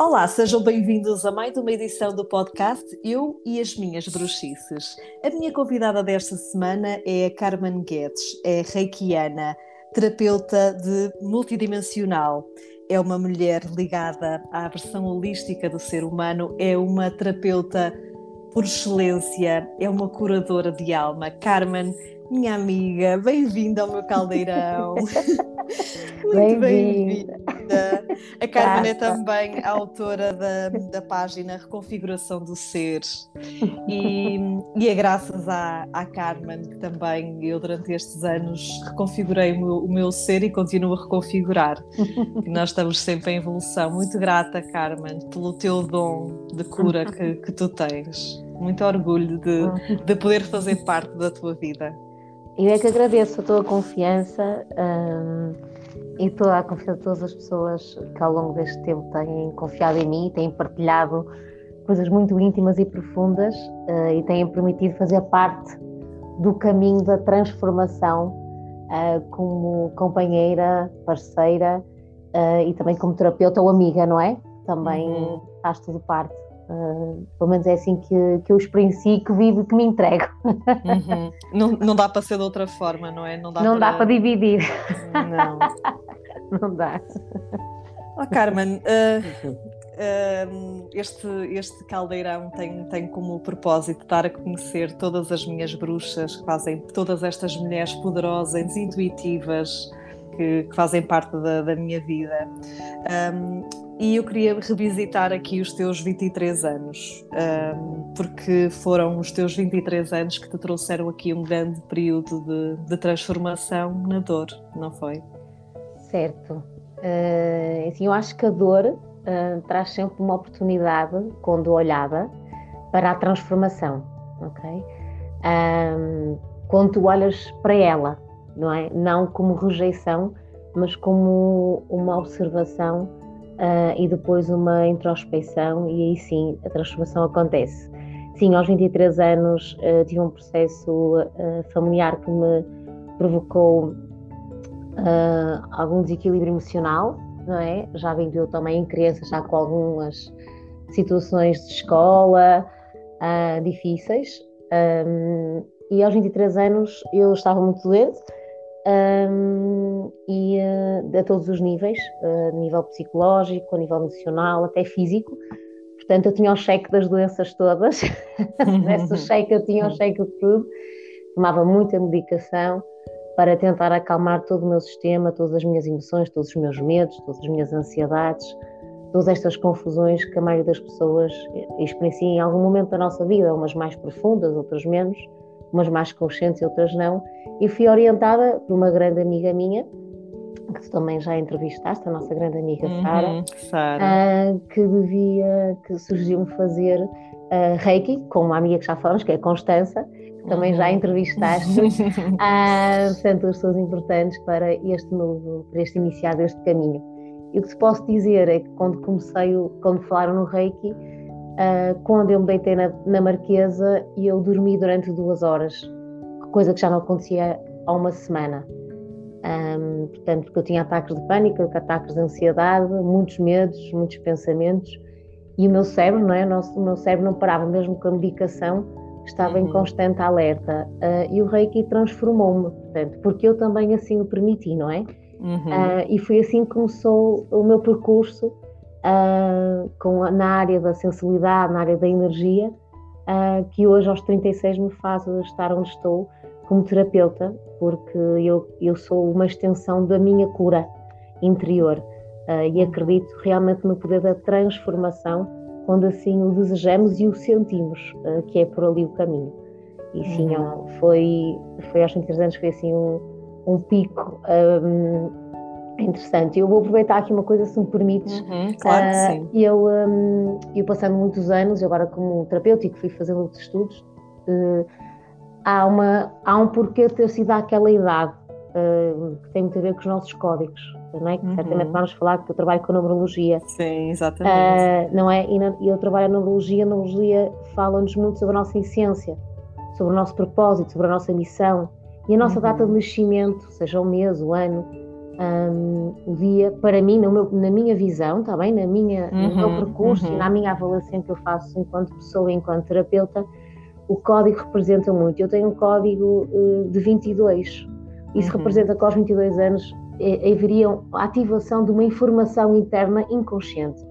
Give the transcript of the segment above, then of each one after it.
Olá, sejam bem-vindos a mais uma edição do podcast Eu e as Minhas Bruxices. A minha convidada desta semana é a Carmen Guedes, é reikiana, terapeuta de multidimensional. É uma mulher ligada à versão holística do ser humano, é uma terapeuta por excelência, é uma curadora de alma. Carmen, minha amiga, bem-vinda ao meu caldeirão. Muito bem-vinda. Bem a Carmen é também a autora da, da página Reconfiguração do Ser. E, e é graças à, à Carmen que também eu, durante estes anos, reconfigurei o meu, o meu ser e continuo a reconfigurar. E nós estamos sempre em evolução. Muito grata, Carmen, pelo teu dom de cura que, que tu tens. Muito orgulho de, de poder fazer parte da tua vida. Eu é que agradeço a tua confiança. Hum, e toda a confiança de todas as pessoas que ao longo deste tempo têm confiado em mim, têm partilhado coisas muito íntimas e profundas uh, e têm permitido fazer parte do caminho da transformação uh, como companheira, parceira uh, e também como terapeuta ou amiga, não é? Também uhum. faz tudo parte. Uh, pelo menos é assim que, que eu experiencio, que vivo, que me entrego. Uhum. Não, não dá para ser de outra forma, não é? Não dá, não para... dá para dividir. Não. não dá. Oh, Carmen, uh, uh, este, este caldeirão tem, tem como propósito dar a conhecer todas as minhas bruxas que fazem, todas estas mulheres poderosas, intuitivas, que, que fazem parte da, da minha vida. Um, e eu queria revisitar aqui os teus 23 anos, porque foram os teus 23 anos que te trouxeram aqui um grande período de, de transformação na dor, não foi? Certo. Uh, assim, eu acho que a dor uh, traz sempre uma oportunidade, quando olhada, para a transformação, ok? Um, quando tu olhas para ela, não é? Não como rejeição, mas como uma observação uh, e depois uma introspecção, e aí sim a transformação acontece. Sim, aos 23 anos uh, tive um processo uh, familiar que me provocou algum desequilíbrio emocional, não é? Já vim eu também em criança, já com algumas situações de escola difíceis. Um, e aos 23 anos eu estava muito doente, um, e uh, a todos os níveis, uh, a nível psicológico, a nível emocional, até físico. Portanto, eu tinha o cheque das doenças todas, nesse cheque eu tinha o cheque de tudo, tomava muita medicação para tentar acalmar todo o meu sistema, todas as minhas emoções, todos os meus medos, todas as minhas ansiedades, todas estas confusões que a maioria das pessoas experiencia em algum momento da nossa vida, umas mais profundas, outras menos umas mais conscientes e outras não, e fui orientada por uma grande amiga minha, que tu também já entrevistaste, a nossa grande amiga uhum, Sara. Uh, que devia, que surgiu-me fazer uh, Reiki, com uma amiga que já falamos, que é a Constança, que também já uhum. entrevistaste, uh, portanto, as pessoas importantes para este novo, para este iniciar deste caminho. E o que te posso dizer é que quando comecei, quando falaram no Reiki, uh, quando eu me deitei na, na Marquesa e eu dormi durante duas horas, coisa que já não acontecia há uma semana. Um, portanto, porque eu tinha ataques de pânico, ataques de ansiedade, muitos medos, muitos pensamentos, e o meu cérebro, não é? O, nosso, o meu cérebro não parava, mesmo com a medicação, estava uhum. em constante alerta. Uh, e o Reiki transformou-me, portanto, porque eu também assim o permiti, não é? Uhum. Uh, e foi assim que começou o meu percurso uh, com, na área da sensibilidade, na área da energia, uh, que hoje aos 36 me faz estar onde estou como terapeuta, porque eu, eu sou uma extensão da minha cura interior uh, e acredito realmente no poder da transformação quando assim o desejamos e o sentimos, que é por ali o caminho. E sim, uhum. foi, foi aos 23 anos, foi assim um, um pico um, interessante. Eu vou aproveitar aqui uma coisa, se me permites. Uhum, claro uh, sim. Eu, um, eu passando muitos anos, agora como terapeuta fui fazendo outros estudos, uh, há, uma, há um porquê ter sido àquela idade, uh, que tem muito a ver com os nossos códigos. Não é? Que uhum. certamente vamos falar que eu trabalho com numerologia. Sim, exatamente. não é? E, na, eu trabalho a numerologia, a numerologia fala-nos muito sobre a nossa essência, sobre o nosso propósito, sobre a nossa missão. E a nossa uhum. data de nascimento, seja o mês, o ano, um, o dia, para mim, meu, na minha visão, está bem? Na minha, uhum, no meu uhum, percurso uhum. e na minha avaliação que eu faço enquanto pessoa, enquanto terapeuta, o código representa muito. Eu tenho um código uh, de 22. Isso uhum. representa que aos 22 anos é, haveria a ativação de uma informação interna inconsciente.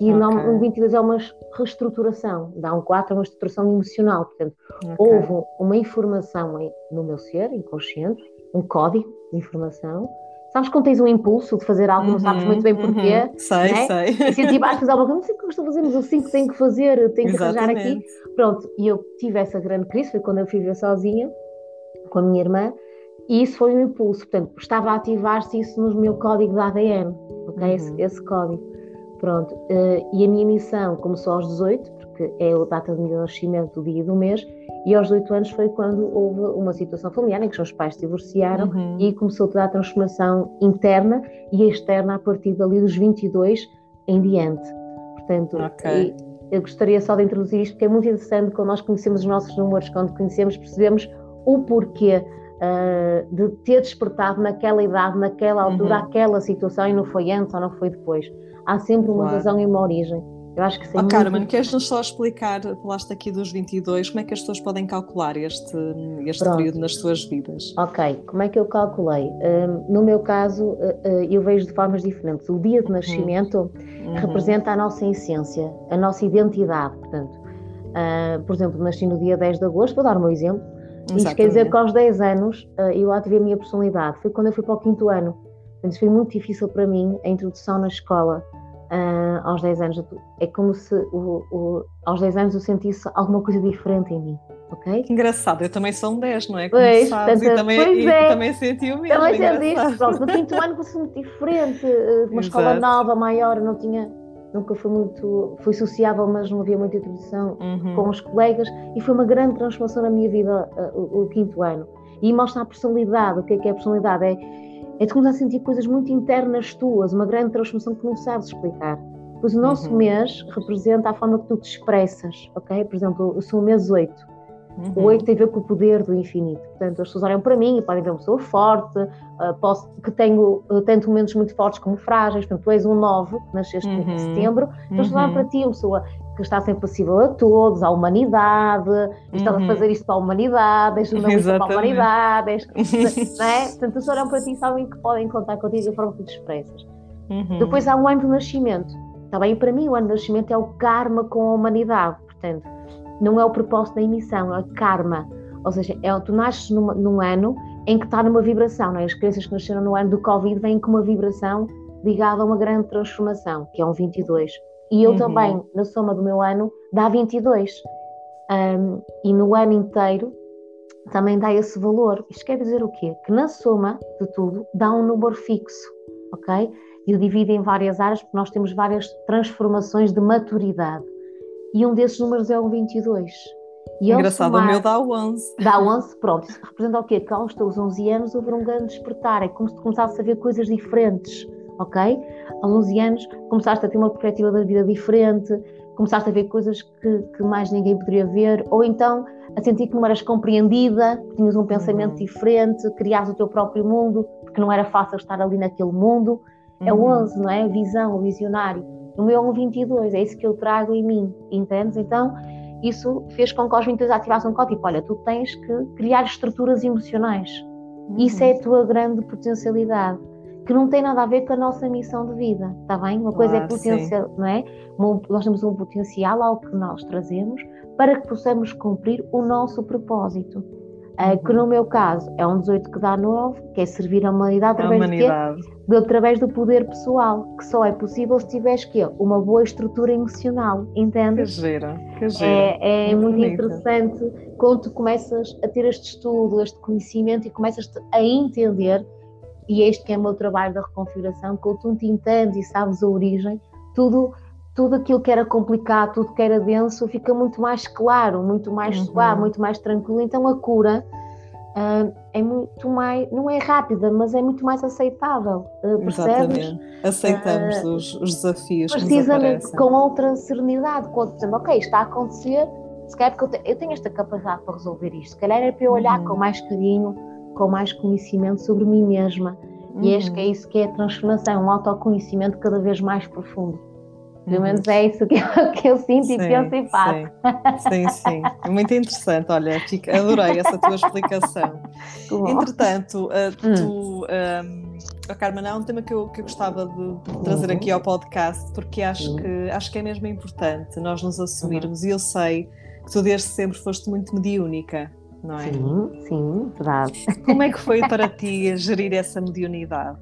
E okay. não, um 22 é uma reestruturação, dá um 4 é uma estruturação emocional. Portanto, okay. houve uma informação no meu ser inconsciente, um código de informação, Sabes quando tens um impulso de fazer algo, uhum, não sabes muito bem uhum. porquê? Uhum, sei, né? sei. E se tipo, fazer alguma coisa, não sei o que eu estou a fazer, mas eu sinto que tenho que fazer, tenho que arranjar aqui. Pronto, e eu tive essa grande crise, foi quando eu fui viver sozinha, com a minha irmã, e isso foi um impulso. Portanto, estava a ativar-se isso no meu código de ADN, ok? Uhum. Esse, esse, código. Pronto, uh, e a minha missão começou aos 18, porque é a data do meu nascimento, o dia do mês, e aos 18 anos foi quando houve uma situação familiar em que os pais se divorciaram uhum. e começou toda a transformação interna e externa a partir dali dos 22 em diante. Portanto, okay. eu gostaria só de introduzir isto porque é muito interessante quando nós conhecemos os nossos números, quando conhecemos, percebemos o porquê uh, de ter despertado naquela idade, naquela altura, uhum. aquela situação e não foi antes ou não foi depois. Há sempre uma claro. razão e uma origem. Eu acho que sim. Oh, Carmen, queres-nos só explicar, falaste aqui dos 22, como é que as pessoas podem calcular este, este período nas suas vidas? Ok, como é que eu calculei? Um, no meu caso, uh, uh, eu vejo de formas diferentes. O dia de uhum. nascimento uhum. representa a nossa essência, a nossa identidade, portanto. Uh, por exemplo, nasci no dia 10 de agosto, vou dar um exemplo. Exatamente. Isso quer dizer que aos 10 anos eu ativei a minha personalidade. Foi quando eu fui para o quinto ano. Portanto, foi muito difícil para mim a introdução na escola uh, aos 10 anos. É como se o, o, aos 10 anos eu sentisse alguma coisa diferente em mim. Okay? Que engraçado, eu também sou um 10, não é? Como pois, sabes, e também, pois é. também senti o mesmo. Também senti Pronto, no quinto ano fosse muito diferente, eh, uma escola nova, maior, não tinha, nunca foi muito, fui sociável, mas não havia muita introdução uhum. com os colegas e foi uma grande transformação na minha vida uh, o, o, quinto ano. E mostra a personalidade, o que é que é a personalidade? É, é de começar a sentir coisas muito internas tuas, uma grande transformação que não sabes explicar. Pois o nosso uhum. mês representa a forma que tu te expressas, ok? Por exemplo, eu sou o mês 8. Uhum. O 8 tem a ver com o poder do infinito. Portanto, as pessoas olham para mim e podem ver uma pessoa forte, uh, posso, que tenho uh, tanto momentos muito fortes como frágeis. Portanto, tu és um 9, nasceste uhum. em setembro. Então, uhum. olham para ti, uma pessoa que está sempre possível a todos, à humanidade, estava uhum. a fazer isto para a humanidade, és jornalista para a humanidade, és, não é? Portanto, as olham para ti e sabem que podem contar contigo da forma que te expressas. Uhum. Depois há um ano do nascimento. Está bem? Para mim, o ano do nascimento é o karma com a humanidade. Portanto, não é o propósito da emissão, é o karma. Ou seja, é, tu nasces num, num ano em que está numa vibração. Não é? As crianças que nasceram no ano do Covid vêm com uma vibração ligada a uma grande transformação, que é um 22. E eu uhum. também, na soma do meu ano, dá 22. Um, e no ano inteiro também dá esse valor. Isto quer dizer o quê? Que na soma de tudo dá um número fixo, ok? E o divide em várias áreas, porque nós temos várias transformações de maturidade. E um desses números é o 22. E Engraçado, somar, o meu dá 11. Dá 11, pronto. Isso representa o quê? Que aos teus 11 anos houve um grande despertar. É como se tu começasses a ver coisas diferentes ok? Aos 11 anos começaste a ter uma perspectiva da vida diferente, começaste a ver coisas que, que mais ninguém poderia ver, ou então a sentir que não eras compreendida, que tinhas um pensamento uhum. diferente, criares o teu próprio mundo, porque não era fácil estar ali naquele mundo. Uhum. É o 11, uhum. não é? A visão, o visionário. O meu é um 22, é isso que eu trago em mim, entendes? Então, isso fez com que aos 22 ativassem um código, olha, tu tens que criar estruturas emocionais. Uhum. Isso é a tua grande potencialidade que não tem nada a ver com a nossa missão de vida, está bem? Uma coisa é ah, é potencial, sim. não é? Nós temos um potencial ao que nós trazemos para que possamos cumprir o nosso propósito. Uh, que no meu caso é um 18 que dá 9, que é servir a humanidade através, a humanidade. De através do poder pessoal, que só é possível se tiveres que uma boa estrutura emocional, entendes? Que gira, que gira. É, é muito, muito interessante quando tu começas a ter este estudo, este conhecimento e começas a entender e este que é o meu trabalho da reconfiguração, com tu te entendes e sabes a origem, tudo, tudo aquilo que era complicado, tudo que era denso, fica muito mais claro, muito mais uhum. suave, muito mais tranquilo. Então a cura uh, é muito mais, não é rápida, mas é muito mais aceitável. Uh, percebes? Exatamente. Aceitamos uh, os, os, desafios. Precisamente com outra serenidade, com outro, dizendo, ok, está a acontecer, se calhar porque eu, eu, tenho esta capacidade para resolver isto, se calhar é para eu olhar uhum. com mais carinho com mais conhecimento sobre mim mesma. Uhum. E acho que é isso que é a transformação, um autoconhecimento cada vez mais profundo. Pelo uhum. menos é isso que eu, que eu sinto sim, e penso e faço. Sim, sim. É muito interessante. Olha, adorei essa tua explicação. Entretanto, uh, tu, um, oh, Carmen, há um tema que eu, que eu gostava de, trazer uhum. aqui ao podcast, porque acho, que, acho que é mesmo importante nós nos assumirmos, uhum. e eu sei que tu desde sempre foste muito mediúnica não é? Sim, sim, verdade. Como é que foi para ti gerir essa mediunidade?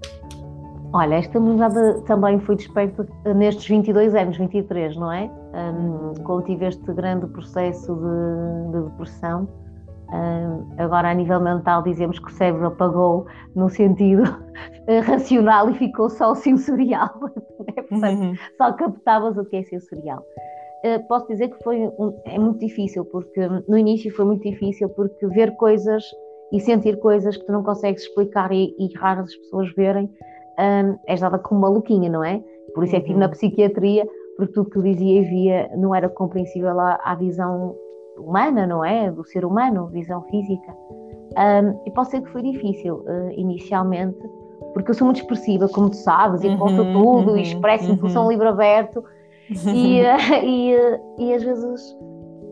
Olha, esta mediunidade também foi desperta nestes 22 anos, 23, não é? Um, quando tive este grande processo de, de depressão, um, agora a nível mental dizemos que o cérebro apagou no sentido racional e ficou só sensorial, é? Portanto, uhum. só captavas o que é sensorial. Eh, posso dizer que foi é muito difícil, porque no início foi muito difícil, porque ver coisas e sentir coisas que tu não consegues explicar e, e raras as pessoas verem, um, és dada como maluquinha, não é? Por isso é que estive na uhum. psiquiatria, porque tudo que eu dizia e via não era compreensível à, à visão humana, não é? Do ser humano, visão física. Um, e pode ser que foi difícil uh, inicialmente, porque eu sou muito expressiva, como tu sabes, e conto uhum, tudo, uhum, e expresso-me, uhum. sou um livro aberto, e, e, e às vezes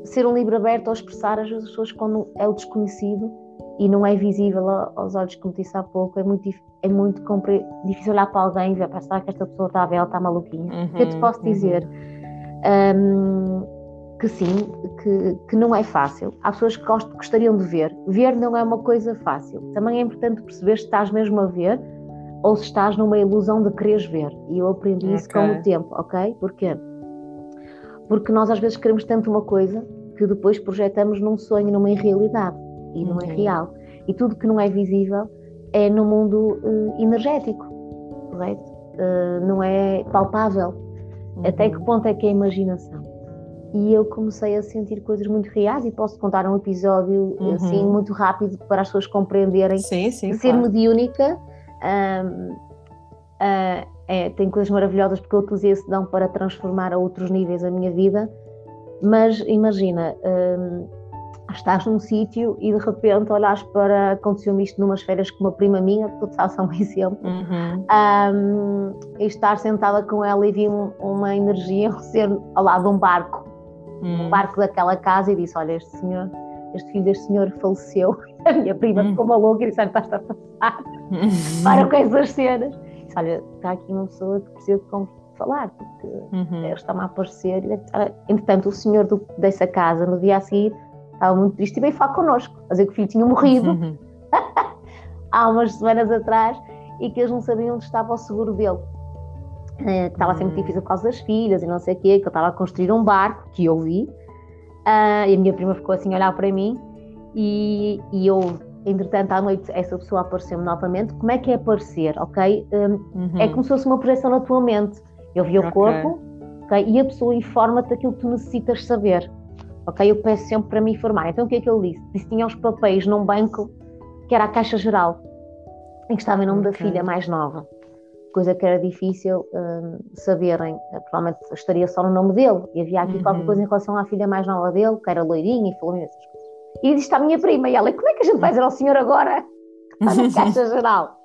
ser um livro aberto ou expressar, às vezes as pessoas quando é o desconhecido e não é visível aos olhos, como disse há pouco, é muito, é muito difícil olhar para alguém e ver, pensar que esta pessoa está a ver, ela está maluquinha. Uhum, eu te posso uhum. dizer um, que sim, que, que não é fácil. Há pessoas que gostariam de ver. Ver não é uma coisa fácil. Também é importante perceber se estás mesmo a ver ou se estás numa ilusão de quereres ver. E eu aprendi isso com o tempo, ok? Porquê? Porque nós às vezes queremos tanto uma coisa que depois projetamos num sonho, numa irrealidade e não é uhum. real. E tudo que não é visível é no mundo uh, energético, correto? Uh, não é palpável. Uhum. Até que ponto é que é a imaginação? E eu comecei a sentir coisas muito reais e posso contar um episódio uhum. assim muito rápido para as pessoas compreenderem sim, sim, ser claro. mediúnica um, uh, ah, é, tem coisas maravilhosas porque eu utilizei esse dom para transformar a outros níveis a minha vida, mas imagina, um, estás num sítio e de repente olhas para. Aconteceu-me isto numas férias com uma prima minha, que tu sabes, é um exemplo, uhum. um, e estar sentada com ela e vi um, uma energia ser ao lado de um barco, uhum. um barco daquela casa, e disse: Olha, este senhor, este filho deste senhor faleceu. A minha prima uhum. ficou maluca e disse: Olha, estás a passar. Para com essas cenas. Disse, Olha, está aqui uma pessoa que precisa de falar, porque uhum. está-me a aparecer. Entretanto, o senhor do, dessa casa, no dia a seguir, estava muito triste e veio falar connosco, a dizer que o filho tinha morrido uhum. há umas semanas atrás e que eles não sabiam onde estava o seguro dele. Eh, que estava a ser muito uhum. difícil por causa das filhas e não sei o quê, que ele estava a construir um barco, que eu vi, uh, e a minha prima ficou assim a olhar para mim e, e eu entretanto à noite essa pessoa apareceu-me novamente. Como é que é aparecer, ok? Um, uhum. É como se fosse uma projeção na tua mente. Eu vi okay. o corpo, ok? E a pessoa informa-te daquilo que tu necessitas saber, ok? Eu peço sempre para me informar. Então o que é que ele disse? Disse que tinha os papéis num banco que era a Caixa Geral, em que estava em nome okay. da filha mais nova. Coisa que era difícil um, saberem, provavelmente estaria só no nome dele, e havia aqui uhum. qualquer coisa em relação à filha mais nova dele, que era loirinha e falou essas coisas. E disse à minha prima, e ela, como é que a gente vai dizer ao senhor agora que está na caixa geral?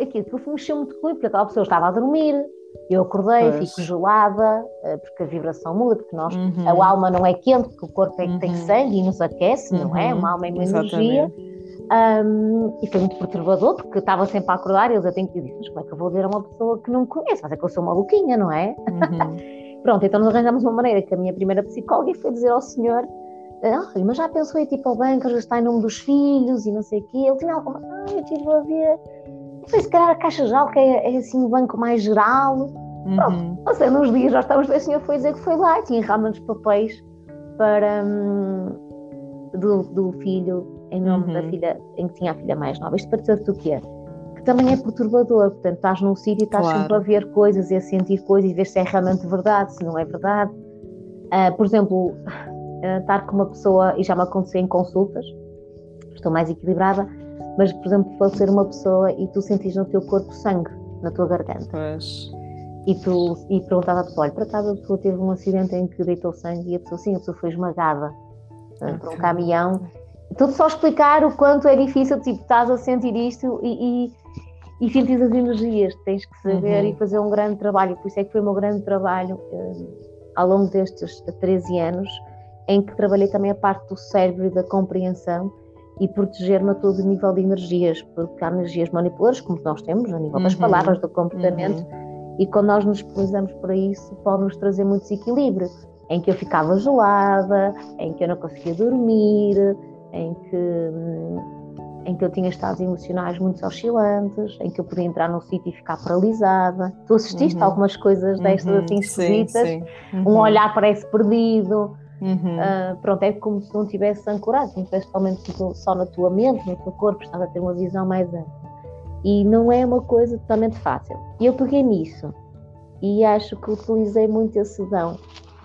Aquilo que mexeu muito comigo, porque aquela pessoa estava a dormir, eu acordei, pois. fico gelada, eh, porque a vibração muda, porque nós, uhum. a alma não é quente, porque o corpo é que uhum. tem sangue e nos aquece, uhum. não é? Uhum. Uma alma é uma energia. Um, e foi muito perturbador, porque eu estava sempre a acordar e eles até que dizer, mas como é que eu vou dizer a uma pessoa que não conhece? Mas é que eu sou maluquinha, não é? Uhum. Pronto, então nós arranjamos uma maneira que a minha primeira psicóloga foi dizer ao senhor ah, mas já pensou em tipo ao banco, já está em nome dos filhos e não sei o quê. Ele tinha alguma. Ah, eu estive a ver. Não sei se calhar a Caixa Geral, que é, é assim o banco mais geral. Uhum. Pronto, não sei, nos dias já estávamos. O senhor foi dizer que foi lá e tinha realmente os papéis para. Hum, do, do, filho em nome uhum. da filha, em que tinha a filha mais nova. Isto para dizer-te o quê? Que também é perturbador. Portanto, estás num sítio e estás claro. sempre a ver coisas e a sentir coisas e ver se é realmente verdade, se não é verdade. Uh, por exemplo, uh, estar com uma pessoa, e já me aconteceu em consultas, estou mais equilibrada, mas, por exemplo, ser uma pessoa e tu sentires no teu corpo sangue, na tua garganta. Pois. E tu e perguntava a pessoa, olha, por acaso a pessoa teve um acidente em que deitou sangue e a pessoa sim, a pessoa foi esmagada uh, por um caminhão. Tudo só explicar o quanto é difícil, tipo, estás a sentir isto e, e, e sentir as energias, tens que saber uhum. e fazer um grande trabalho. Por isso é que foi o meu grande trabalho uh, ao longo destes 13 anos, em que trabalhei também a parte do cérebro e da compreensão e proteger-me a todo nível de energias, porque há energias manipuladoras, como nós temos, a nível das uhum. palavras, do comportamento, uhum. e quando nós nos utilizamos para isso, pode-nos trazer muito desequilíbrio, em que eu ficava gelada, em que eu não conseguia dormir, em que, em que eu tinha estados emocionais muito oscilantes, em que eu podia entrar num sítio e ficar paralisada. Tu assististe uhum. a algumas coisas destas uhum. assim esquisitas, um uhum. olhar parece perdido. Uh, pronto, é como se não tivesse ancorado, não tivesse totalmente só na tua mente, no teu corpo, estava a ter uma visão mais ampla. E não é uma coisa totalmente fácil. E eu peguei nisso e acho que utilizei muito esse dom.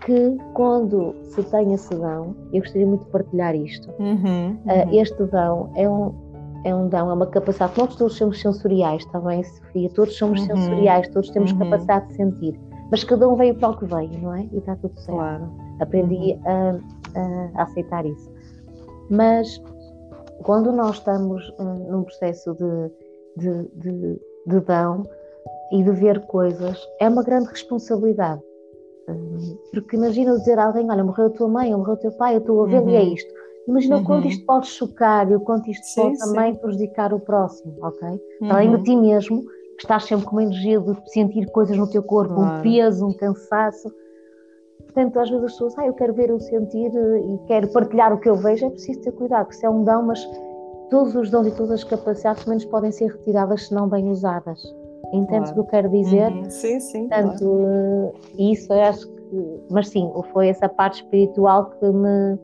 Que quando se tem esse dom, eu gostaria muito de partilhar isto. Uhum, uhum. Uh, este dom é um, é um dom, é uma capacidade. Nós todos somos sensoriais, está bem, Sofia? Todos somos uhum. sensoriais, todos temos uhum. capacidade de sentir. Mas cada um veio para o que veio, não é? E está tudo certo. Claro. Aprendi uhum. a, a, aceitar isso. Mas quando nós estamos uh, num processo de, de, de, de dão e de ver coisas, é uma grande responsabilidade. Porque imagina dizer a alguém: Olha, morreu a tua mãe, ou morreu o teu pai, eu estou a ver uhum. e é uhum. isto. Imagina uhum. o quanto isto pode chocar e o quanto isto sim, pode sim. também prejudicar o próximo, ok? Uhum. Além de ti mesmo, que estás sempre com uma energia de sentir coisas no teu corpo, claro. um peso, um cansaço Portanto, às vezes as pessoas, ah, eu quero ver o sentir eh, e quero partilhar o que eu vejo, é preciso ter cuidado, porque se é um dom, mas todos os dons e todas as capacidades menos podem ser retiradas se não bem usadas. Entendes claro. o que eu quero dizer? Uhum. Sim, sim. Portanto, claro. Eh, isso eu acho que. Mas sim, foi essa parte espiritual que me,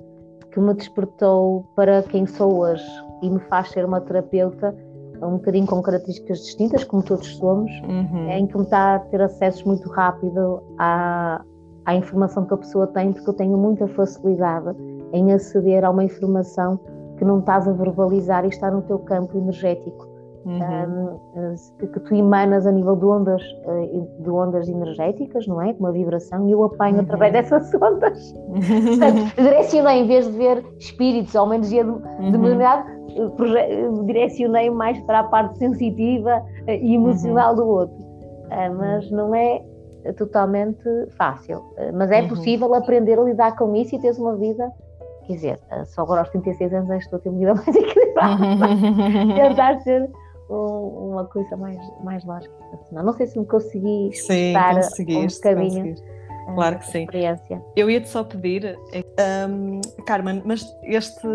que me despertou para quem sou hoje e me faz ser uma terapeuta um bocadinho com características distintas, como todos somos, uhum. em que me está a ter acesso muito rápido à, à informação que a pessoa tem, porque eu tenho muita facilidade em aceder a uma informação que não estás a verbalizar e está no teu campo energético. Uhum. Um, que tu emanas a nível de ondas, eh, de ondas energéticas, não é? Uma vibração, e eu apanho uhum. através dessas ondas. Portanto, direcionei, em vez de ver espíritos ou uma energia determinada, uhum. direcionei mais para a parte sensitiva eh, e emocional uhum. do outro. Uh, mas não é totalmente fácil. Eh, mas é uhum. possível aprender a lidar com isso e teres uma vida. Quer dizer, eh, só agora aos 36 anos é estou a ter uma vida mais equilibrada. Tentar ser um, uma coisa mais, mais lógica. Não sei se me consegui dar um bocadinho claro que sim. Eu ia-te só pedir, um, Carmen, mas este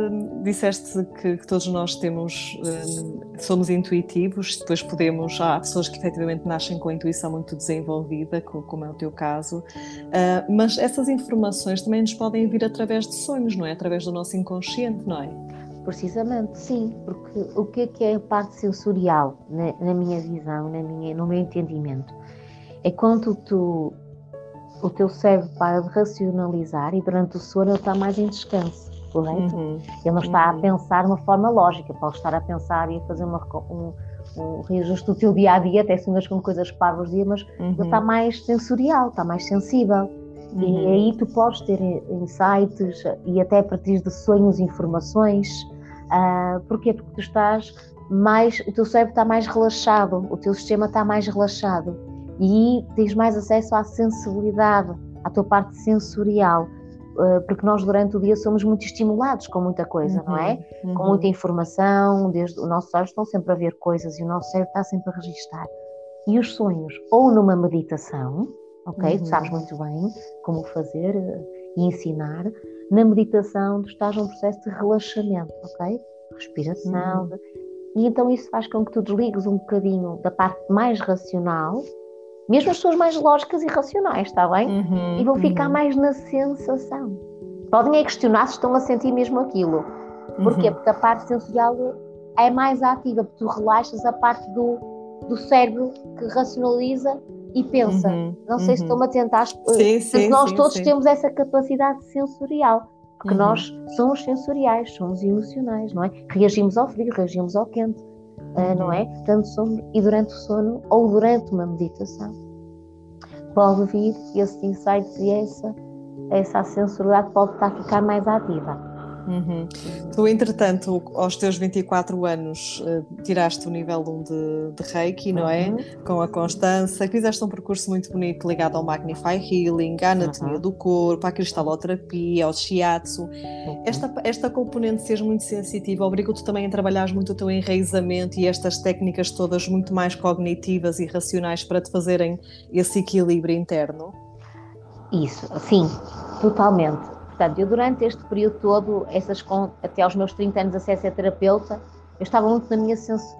disseste que, que todos nós temos, um, somos intuitivos, depois podemos, há pessoas que efetivamente nascem com a intuição muito desenvolvida, como é o teu caso, uh, mas essas informações também nos podem vir através de sonhos, não é? Através do nosso inconsciente, não é? Precisamente, sim, porque o que é que é a parte sensorial, na, na minha visão, na minha, no meu entendimento? É quando tu o teu cérebro para de racionalizar e durante o sono ele está mais em descanso, correto? Uhum. Ele não está uhum. a pensar de uma forma lógica, pode estar a pensar e a fazer uma, um, um reajuste do teu dia a dia, até sonhas com coisas parvas dia, mas uhum. ele está mais sensorial, está mais sensível. E uhum. aí tu podes ter insights e até a partir de sonhos, informações. Uh, porquê? Porque tu estás mais, o teu cérebro está mais relaxado, o teu sistema está mais relaxado e tens mais acesso à sensibilidade, à tua parte sensorial, eh, porque nós durante o dia somos muito estimulados com muita coisa, uhum, não é? Uhum. Com muita informação, desde os nossos olhos estão sempre a ver coisas e o nosso cérebro está sempre a registar. E os sonhos, ou numa meditação, ok? Uhum. Tu sabes muito bem como fazer eh, e ensinar. Na meditação, tu estás num processo de relaxamento, ok? Respiração. Uhum. E então isso faz com que tu desligues um bocadinho da parte mais racional mesmo as pessoas mais lógicas e racionais, está bem? Uhum, e vão ficar uhum. mais na sensação. Podem é questionar se estão a sentir mesmo aquilo. Porquê? Uhum. Porque a parte sensorial é mais ativa, porque tu relaxas a parte do, do cérebro que racionaliza e pensa. Uhum, Não sei se uhum. estão a tentar. Sim, sim, nós sim, todos sim. temos essa capacidade sensorial, porque uhum. nós somos sensoriais, somos emocionais, não é? Reagimos ao frio, reagimos ao quente uh, não é? Tanto sono e durante o sono ou durante uma meditação. Pode vir esses insights e essa, essa sensoridade pode estar a ficar mais ativa. Uhum. Tu, entretanto, aos teus 24 anos, uh, tiraste o nível 1 de, de Reiki, não é? Uhum. Com a Constança. Fizeste um percurso muito bonito ligado ao Magnify Healing, à anatomia uhum. do corpo, à cristaloterapia, ao shiatsu. Uhum. Esta, esta componente de seres muito sensitiva obriga-te também a trabalhar muito o teu enraizamento e estas técnicas todas muito mais cognitivas e racionais para te fazerem esse equilíbrio interno? Isso, sim, totalmente Portanto, eu durante este período todo, essas, até aos meus 30 anos acesso a terapeuta, eu estava muito na minha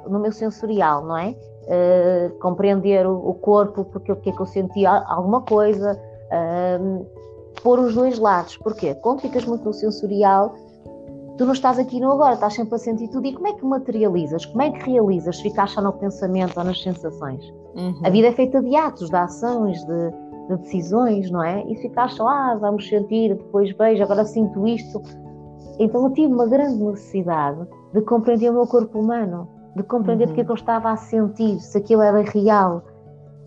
no meu sensorial, não é? Uh, compreender o, o, corpo, porque o que é que eu sentia alguma coisa, uh, pôr os dois lados. Porquê? Quando ficas muito no sensorial, tu não estás aqui no agora, estás sempre a sentir tudo. E como é que materializas? Como é que realizas? Se ficaste só no pensamento ou nas sensações? Uhum. A vida é feita de atos, de ações, de, de decisões, não é? E ficar só, ah, vamos sentir, depois vejo, agora sinto isto. Então eu tive uma grande necessidade de compreender o meu corpo humano, de compreender uhum. porque é que eu estava a sentir, se aquilo era real.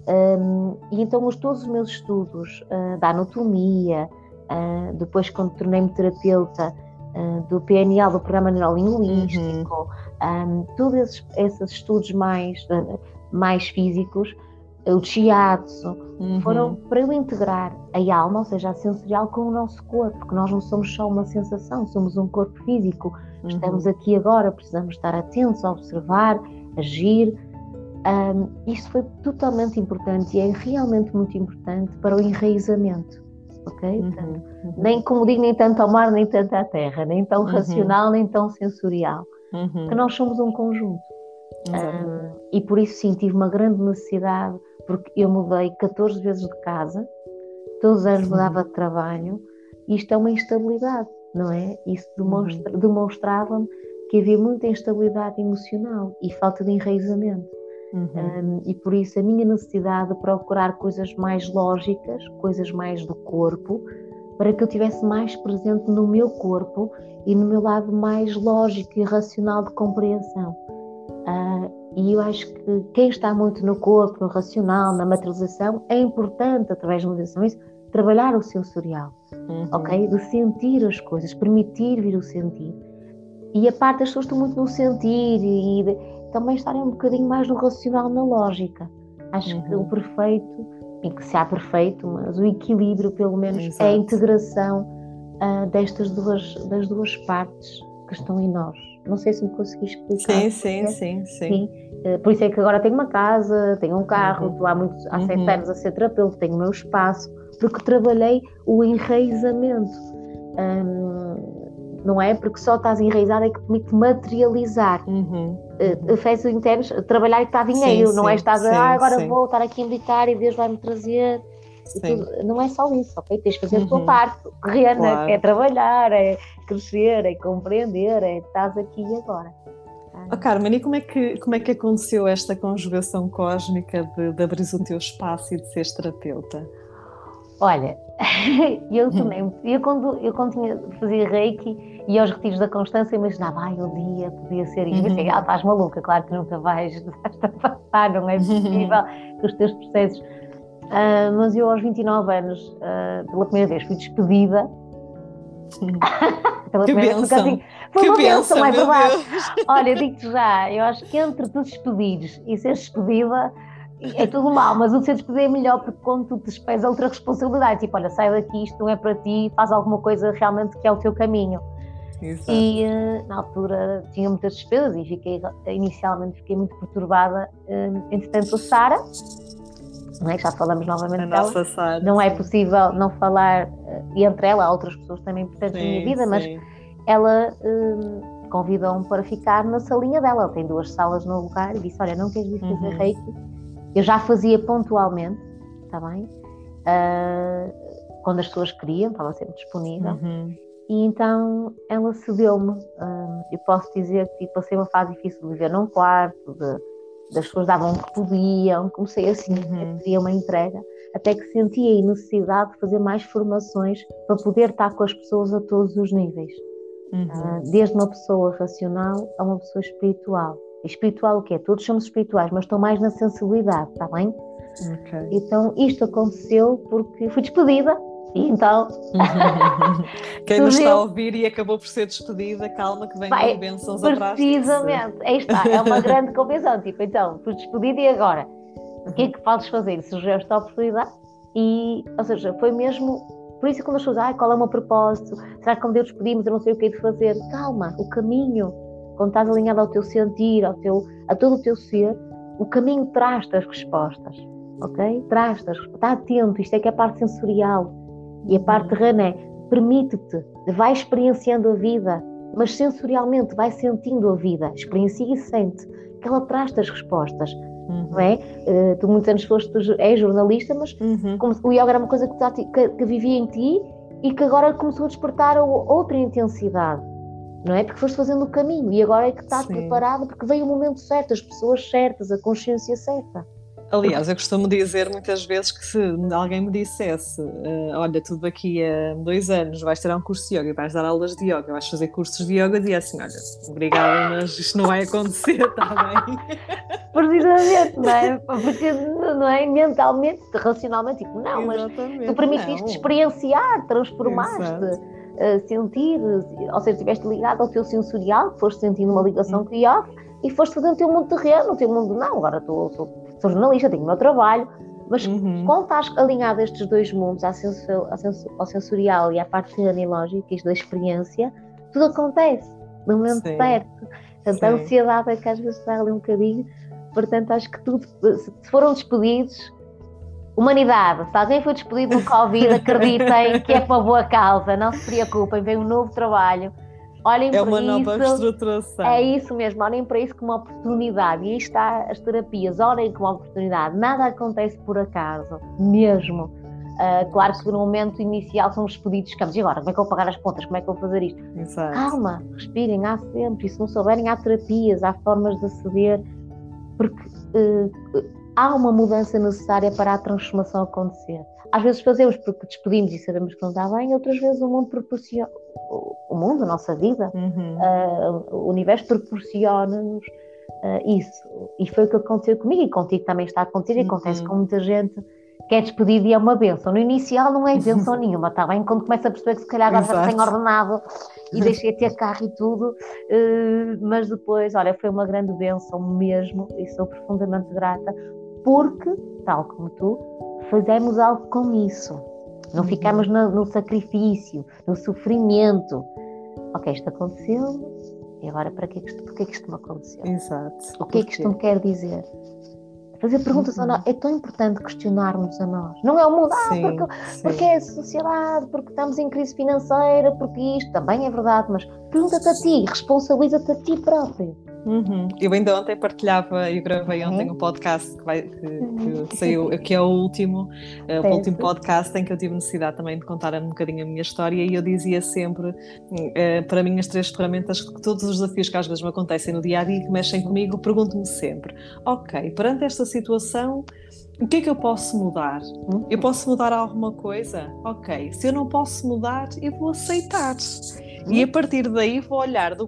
Um, e então os, todos os meus estudos uh, da anatomia, uh, depois quando tornei-me terapeuta uh, do PNL, do Programa Neurolinguístico, uhum. um, todos esses, esses, estudos mais, mais físicos, o shiatsu, uhum. foram para eu integrar a alma, ou seja, a sensorial, com o nosso corpo, porque nós não somos só uma sensação, somos um corpo físico. Uhum. Estamos aqui agora, precisamos estar atentos, observar, agir. Um, isto foi totalmente importante e é realmente muito importante para o enraizamento. Ok? Uhum. Portanto, uhum. nem, como digo, nem tanto ao mar, nem tanto à terra, nem tão uhum. racional, nem tão sensorial. Uhum. Que nós somos um conjunto. Um, e por isso sim, tive uma grande necessidade porque eu mudei 14 vezes de casa, todos os anos mudava de trabalho, e isto é uma instabilidade, não é? Isso demonstra, uhum. demonstrava-me que havia muita instabilidade emocional e falta de enraizamento. Uhum. Um, e por isso a minha necessidade de procurar coisas mais lógicas, coisas mais do corpo, para que eu tivesse mais presente no meu corpo e no meu lado mais lógico e racional de compreensão. Uh, e eu acho que quem está muito no corpo, no racional, na materialização, é importante, através das meditações, trabalhar o sensorial, uhum. ok? De sentir as coisas, permitir vir o sentir. E a parte das pessoas estão muito no sentir e de, também estarem um bocadinho mais no racional, na lógica. Acho uhum. que o uhum. perfeito, e que se há perfeito, mas o equilíbrio, pelo menos, Exato. é a integração uh, destas duas, das duas partes que estão em nós. Não sei se me consegui explicar. Sim, sim, sim, sim, sim. Eh, por isso é que agora tenho uma casa, tenho um carro, uhum. estou há, muito, há sete uhum. anos a ser terapeuta, tenho o meu espaço, porque trabalhei o enraizamento. Não é? Porque só estás enraizado é que permite materializar. Uhum. Uh, fez internos, trabalhar e está dinheiro, não é? Estás a, ah, agora vou estar aqui a meditar e Deus vai-me trazer. Tudo, não é só isso, ok? Tens de fazer a tua uhum. parte, terrena, claro. é trabalhar, é crescer, é compreender, é estás aqui e agora. Oh, Carmen, e como é, que, como é que aconteceu esta conjugação cósmica de, de abrir o teu espaço e de seres terapeuta? Olha, eu também, eu quando, eu quando tinha, fazia reiki e aos retiros da Constância imaginava, ai, o dia podia ser isso. Uhum. ah, estás maluca, claro que nunca vais, passar, não é possível que os teus processos. Uh, mas eu aos 29 anos, uh, pela primeira vez, fui despedida Pela que benção. Assim, foi que uma benção, é verdade. Olha, digo-te já, eu acho que entre te despedires e ser despedida é tudo mal, mas o ser despedida é melhor porque quando tu te despedes outra responsabilidade, tipo, olha, sai daqui, isto não é para ti, faz alguma coisa realmente que é o teu caminho. Exato. E uh, na altura tinha muitas despesas e fiquei, inicialmente fiquei muito perturbada. Uh, entretanto, a Sara, não é? já falamos novamente a dela, nossa Sara, não é possível não falar, e entre ela há outras pessoas também importantes na minha vida, sim. mas ela uh, convidou-me para ficar na salinha dela. Ela tem duas salas no lugar e disse: Olha, não queres vir fazer uhum. reiki? Eu já fazia pontualmente, está bem? Uh, quando as pessoas queriam, estava sempre disponível. Uhum. E então ela cedeu-me. Uh, eu posso dizer que passei uma fase difícil de viver num quarto, de das pessoas davam o que podiam, comecei assim, uhum. uma entrega, até que sentia a necessidade de fazer mais formações para poder estar com as pessoas a todos os níveis. Uhum. Uh, desde uma pessoa racional a uma pessoa espiritual. E espiritual o quê? Todos somos espirituais, mas estão mais na sensibilidade, está bem? Okay. Então isto aconteceu porque fui despedida, E então. Quem nos está a ouvir e acabou por ser despedida, calma que vem Vai, bênçãos atrás. Precisamente, aí está, é uma grande compreensão. Tipo, então, fui despedida e agora? O que é que podes fazer? Surgiu esta oportunidade e, ou seja, foi mesmo. Por isso, quando as pessoas, ah, qual é o meu propósito? Será que quando eu despedimos eu não sei o que é de fazer? Calma, o caminho, quando estás alinhado ao teu sentir, ao teu, a todo o teu ser, o caminho traz-te as respostas, ok? Traz-te as respostas. Está atento, isto é que é a parte sensorial e a parte terrena é permite-te, vai experienciando a vida, mas sensorialmente vai sentindo a vida, experiencia e sente, que ela traz-te as respostas. Uhum. Não é? Uh, tu muitos anos foste, és jornalista, mas uhum. como, o yoga era uma coisa que, que, que, vivia em ti e que agora começou a despertar outra intensidade, não é? Porque foste fazendo o caminho e agora é que estás preparado porque veio o momento certo, as pessoas certas, a consciência certa. Aliás, eu costumo dizer muitas vezes que se alguém me dissesse: uh, Olha, tu daqui a dois anos vais tirar um curso de yoga, vais dar aulas de yoga, vais fazer cursos de yoga, dizia assim: Olha, obrigada, mas isto não vai acontecer, está bem? Precisamente, não é? Porque não é mentalmente, racionalmente, tipo, não, Exatamente, mas tu permitiste experienciar, transformaste. Uh, sentir, ou seja, estiveste ligado ao teu sensorial, foste sentindo uma ligação com o yoga e foste fazendo o teu mundo terreno, o teu mundo, não, agora estou sou jornalista, tenho o meu trabalho, mas uhum. quando estás alinhado a estes dois mundos, ao sensorial e à parte lógica, isto da experiência, tudo acontece no momento Sim. certo. Portanto, Sim. a ansiedade é que às vezes está ali um bocadinho. Portanto, acho que tudo, se foram despedidos, humanidade, se alguém foi despedido do Covid, acreditem que é para boa causa, não se preocupem, vem um novo trabalho Olhem é uma nova estruturação. É isso mesmo, olhem para isso como uma oportunidade. E aí está as terapias, olhem como uma oportunidade. Nada acontece por acaso, mesmo. Uh, claro que no momento inicial são os pedidos ficamos, e agora? Como é que eu vou pagar as contas? Como é que eu vou fazer isto? Exato. Calma, respirem, há sempre. E se não souberem, há terapias, há formas de aceder, porque uh, há uma mudança necessária para a transformação acontecer. Às vezes fazemos porque despedimos e sabemos que não está bem, outras vezes o mundo proporciona, o mundo, a nossa vida, uhum. uh, o universo proporciona-nos uh, isso. E foi o que aconteceu comigo e contigo também está a acontecer e acontece uhum. com muita gente que é despedido e é uma benção. No inicial não é benção nenhuma, está bem? Quando começa a perceber que se calhar agora já tenho ordenado e deixei de ter carro e tudo, uh, mas depois, olha, foi uma grande benção mesmo e sou profundamente grata porque, tal como tu, fazemos algo com isso. Não uhum. ficamos no, no, sacrifício, no sofrimento. Ok, isto aconteceu, e agora para que, é porque é que isto me aconteceu? Exato. O que é que isto me quer dizer? Fazer perguntas uhum. a nós. É tão importante questionarmos a nós. Não é o mundo, ah, porque, porque é a sociedade, porque estamos em crise financeira, porque isto também é verdade, mas pergunta-te a ti, responsabiliza-te a ti próprio. Uhum. Eu ainda ontem partilhava, eu gravei ontem um podcast que, vai, que, que uhum. saiu, que é o último, uh, o último podcast em que eu tive necessidade também de contar um bocadinho a minha história e eu dizia sempre, uh, para mim as três ferramentas, que todos os desafios que às vezes me acontecem no dia a dia e que mexem comigo, pergunto-me sempre, ok, perante esta situação, o que é que eu posso mudar? Uhum. Eu posso mudar alguma coisa? Ok, se eu não posso mudar, eu vou aceitar. E a partir daí vou olhar do,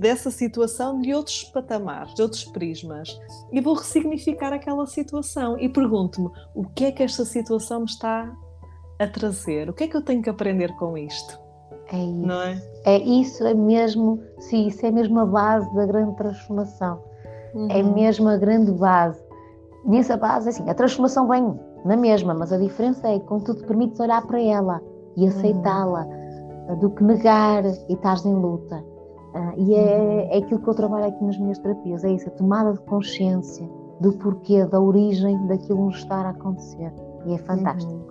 dessa situação de outros patamares, de outros prismas, e vou ressignificar aquela situação e pergunto-me o que é que esta situação me está a trazer, o que é que eu tenho que aprender com isto? É isso. Não é? é isso, é mesmo, sim, isso é mesmo a base da grande transformação. É uhum. É mesmo a grande base. Nessa base, assim, a transformação vem na mesma, mas a diferença é quando tu te permites olhar para ela e aceitá-la. Uhum do que negar e estás em luta. Uh, e é, uhum. é aquilo que eu trabalho aqui nas minhas terapias, é isso, a tomada de consciência do porquê, da origem daquilo nos estar a acontecer. E é fantástico. Uhum.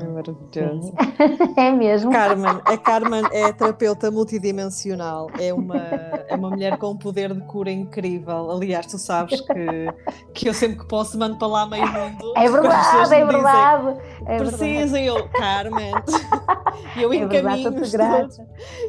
É maravilhoso. é mesmo. Carmen, a Carmen é terapeuta multidimensional, é uma, é uma mulher com um poder de cura incrível. Aliás, tu sabes que, que eu sempre que posso mando para lá meio mundo. É verdade, é verdade. É Precisem, eu, Carmen. E eu é encaminho verdade,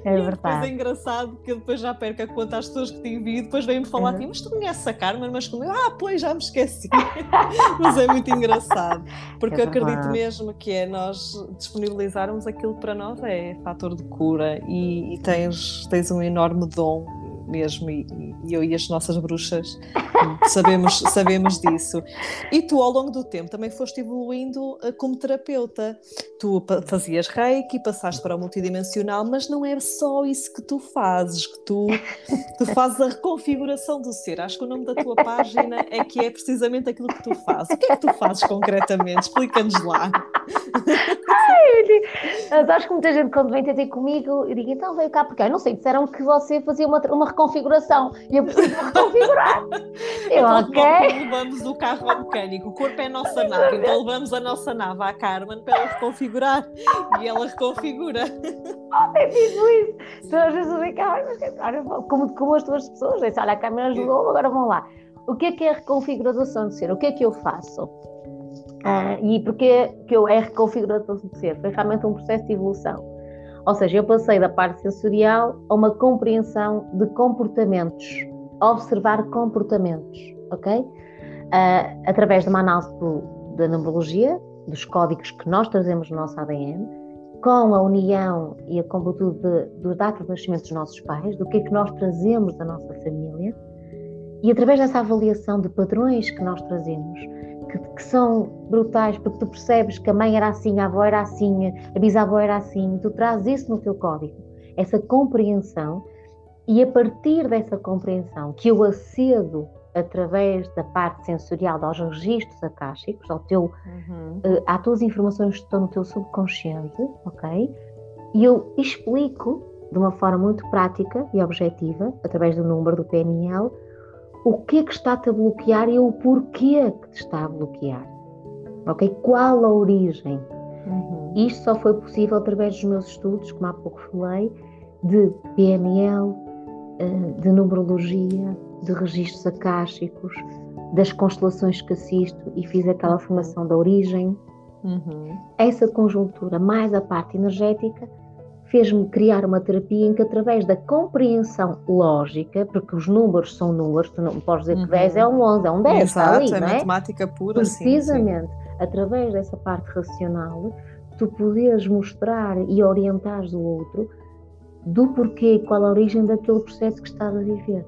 É e verdade. é engraçado que eu depois já perco a conta às pessoas que te envio e depois vêm-me falar é. mas tu conheces a Carmen, mas como eu, ah, pois já me esqueci. mas é muito engraçado, porque é eu acredito mesmo que é nós disponibilizarmos aquilo para nós é fator de cura e, e tens, tens um enorme dom mesmo, e, e, eu e as nossas bruxas sabemos, sabemos disso. E tu, ao longo do tempo, também foste evoluindo uh, como terapeuta. Tu fazias reiki, passaste para o multidimensional, mas não é só isso que tu fazes, que tu, tu fazes a reconfiguração do ser. Acho que o nome da tua página é que é precisamente aquilo que tu fazes. O que é que tu fazes concretamente? Explica-nos lá. Ai, acho que muita gente quando vem ter comigo, eu digo, então veio cá porque eu não sei, disseram que você fazia uma, uma reconfiguração e eu preciso reconfigurar. eu, então, ok. Levamos o carro ao mecânico, o corpo é a nossa nave, então levamos a nossa nave à Carmen para ela reconfigurar e ela reconfigura. Oh, é tipo isso. Então às vezes eu digo, olha, como, como as duas pessoas, disse, olha, a Carmen ajudou, agora vão lá. O que é que é a reconfiguração de ser? O que é que eu faço? Uh, e porquê que eu é reconfiguração de ser? Foi realmente um processo de evolução. Ou seja, eu passei da parte sensorial a uma compreensão de comportamentos, observar comportamentos, ok? Uh, através de uma análise da numerologia, dos códigos que nós trazemos no nosso ADN, com a união e a completude dos dados de nascimento dos nossos pais, do que é que nós trazemos da nossa família, e através dessa avaliação de padrões que nós trazemos, que, que, são brutais, porque tu percebes que a mãe era assim, a avó era assim, a bisavó era assim, tu trazes isso no teu código, essa compreensão, e a partir dessa compreensão que eu acedo através da parte sensorial aos registros akáshicos, ao teu, uhum. uh, às tuas informações que estão no teu subconsciente, ok? E eu explico de uma forma muito prática e objetiva, através do número do PNL, o que é que está-te a bloquear e o porquê que te está a bloquear. Ok? Qual a origem? Uhum. Isto só foi possível através dos meus estudos, como há pouco falei, de PNL, eh, de numerologia, de registros akáshicos, das constelações que assisto e fiz aquela uhum. formação da origem. Uhum. Essa conjuntura, mais a parte energética, fez-me criar uma terapia em que, através da compreensão lógica, porque os números são números, tu não podes dizer uhum. que 10 é um 11, é um 10, Exato, ali, é não é? matemática pura. Precisamente, sim, sim. através dessa parte racional, tu poderes mostrar e orientares o outro do porquê, qual a origem daquele processo que estás a viver.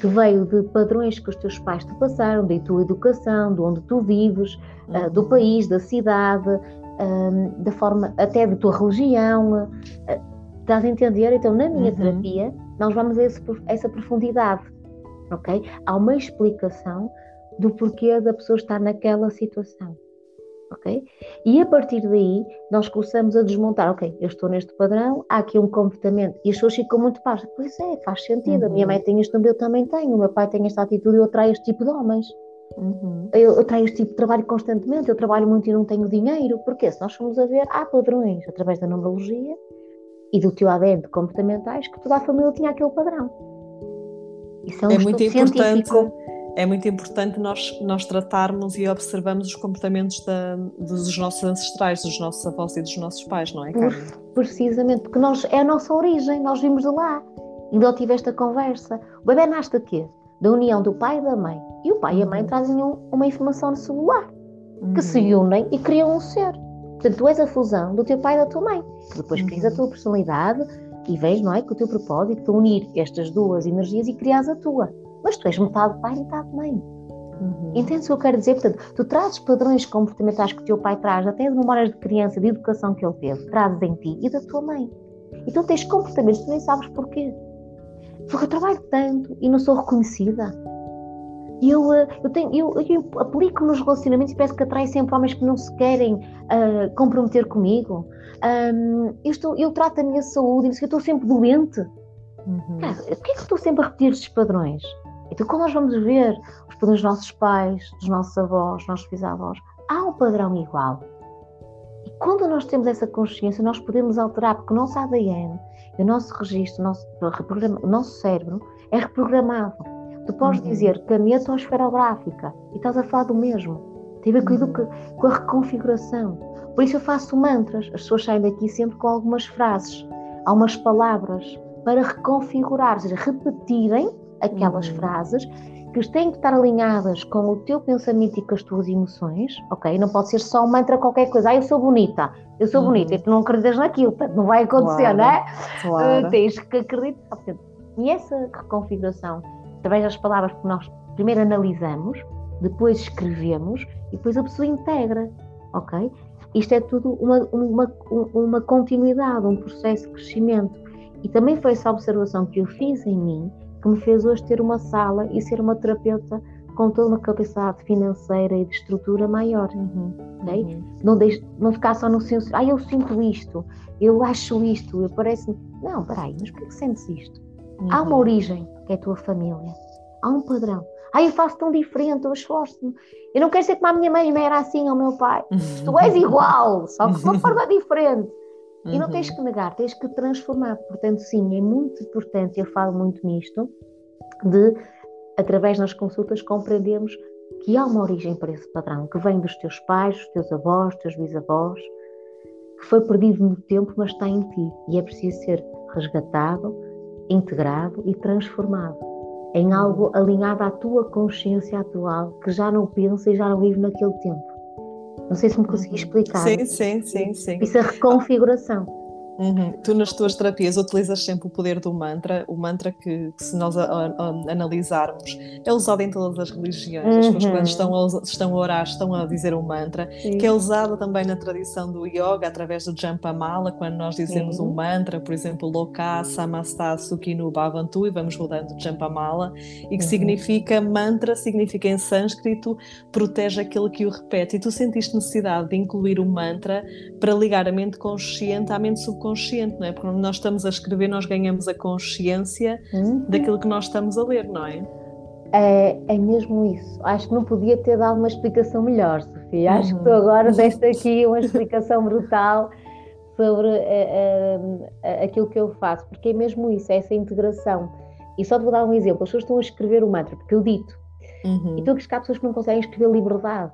Que veio de padrões que os teus pais te passaram, da tua educação, de onde tu vives, uhum. uh, do país, da cidade, um, da forma até da tua religião. Uh, estás a entender? Então, na minha uhum. terapia, nós vamos a, esse, a essa profundidade, ok? Há uma explicação do porquê da pessoa estar naquela situação. ok? E a partir daí nós começamos a desmontar, ok, eu estou neste padrão, há aqui um comportamento, e as pessoas ficam muito parvas, pois é, faz sentido, uhum. a minha uhum. mãe tem isto, eu também tenho, o meu pai tem esta atitude, eu traio este tipo de homens. Uhum. Eu, eu tenho este tipo de trabalho constantemente, eu trabalho muito e não tenho dinheiro. Porque se nós formos a ver, há padrões através da numerologia e do teu ADN de comportamentais que toda a família tinha aquele padrão. Isso é, um é muito importante. É muito importante nós, nós tratarmos e observarmos os comportamentos da, dos nossos ancestrais, dos nossos avós e dos nossos pais, não é, Carmen? Precisamente, porque nós, é a nossa origem, nós vimos de lá. Ainda eu tive esta conversa. O bebê nasce quê? Da união do pai e da mãe. E o pai e a mãe uhum. trazem um, uma informação celular uhum. que se unem e criam um ser. Portanto, tu és a fusão do teu pai e da tua mãe, depois uhum. crias a tua personalidade e vês, não é, com o teu propósito de unir estas duas energias e crias a tua. Mas tu és metade pai e metade mãe. Uhum. Entendes o que eu quero dizer? Portanto, tu trazes padrões comportamentais que o teu pai traz, até de memórias de criança, de educação que ele teve, trazes em ti e da tua mãe. Então tens comportamentos que tu nem sabes porquê. Porque eu trabalho tanto e não sou reconhecida. Eu, eh, eu, tenho, eu, eu aplico nos relacionamentos e parece que atrai sempre homens que não se querem uh, comprometer comigo. Um, eu, estou, eu trato a minha saúde eu estou sempre doente. Uhum. Cara, por que é que estou sempre a repetir estes padrões? Então, quando nós vamos ver os padrões dos nossos pais, dos nossos avós, dos nossos bisavós, há um padrão igual. E quando nós temos essa consciência, nós podemos alterar, porque o nosso ADN o nosso registro, o nosso, o nosso cérebro é reprogramado. Tu podes uhum. dizer caneta ou esferográfica e estás a falar do mesmo. Tem a ver uhum. com, com a reconfiguração. Por isso eu faço mantras. As pessoas saem daqui sempre com algumas frases, algumas palavras para reconfigurar, ou seja, repetirem aquelas uhum. frases que têm que estar alinhadas com o teu pensamento e com as tuas emoções, ok? Não pode ser só um mantra qualquer coisa. Ah, eu sou bonita, eu sou uhum. bonita, e tu não acreditas naquilo, portanto, não vai acontecer, claro, não é? Claro. Uh, tens que acreditar. Portanto, E essa reconfiguração, através das palavras que nós primeiro analisamos, depois escrevemos e depois a pessoa integra, ok? Isto é tudo uma, uma, uma continuidade, um processo de crescimento. E também foi essa observação que eu fiz em mim que me fez hoje ter uma sala e ser uma terapeuta com toda uma capacidade financeira e de estrutura maior. Uhum, okay? uhum. Não, deixe, não ficar só no senso, ah, eu sinto isto, eu acho isto, eu parece. Não, peraí, mas porquê que sentes isto? Uhum. Há uma uhum. origem, que é a tua família. Há um padrão. Ah, eu faço tão diferente, eu esforço-me. Eu não quero ser como a minha mãe, era assim, ou o meu pai. tu és igual, só que de uma forma diferente. E não tens uhum. que negar, tens que transformar. Portanto, sim, é muito importante, eu falo muito nisto, de, através das consultas, compreendermos que há uma origem para esse padrão, que vem dos teus pais, dos teus avós, dos teus bisavós, que foi perdido no tempo, mas está em ti. E é preciso ser resgatado, integrado e transformado em algo alinhado à tua consciência atual, que já não pensa e já não vive naquele tempo. Não sei se me consegui uhum. explicar. Sim, sim, sim, sim. Isso é reconfiguração. Uhum. Tu nas tuas terapias utilizas sempre o poder do mantra, o mantra que, que se nós a, a, a analisarmos é usado em todas as religiões. Uhum. As pessoas quando estão a, estão a orar estão a dizer o mantra, Sim. que é usado também na tradição do yoga através do Jampamala, quando nós dizemos Sim. um mantra, por exemplo, Loka Samasta Sukhinu Bhavantu e vamos mudando Jampamala, e que uhum. significa mantra, significa em sânscrito protege aquele que o repete. E tu sentiste necessidade de incluir o mantra para ligar a mente consciente à mente subconsciente consciente, não é? Porque quando nós estamos a escrever, nós ganhamos a consciência uhum. daquilo que nós estamos a ler, não é? É, é mesmo isso. Acho que não podia ter dado uma explicação melhor, Sofia. Acho uhum. que tu agora deste aqui uma explicação brutal sobre uh, uh, aquilo que eu faço, porque é mesmo isso, é essa integração. E só te vou dar um exemplo: as pessoas estão a escrever o mantra, porque eu dito, uhum. e tu que há pessoas que não conseguem escrever liberdade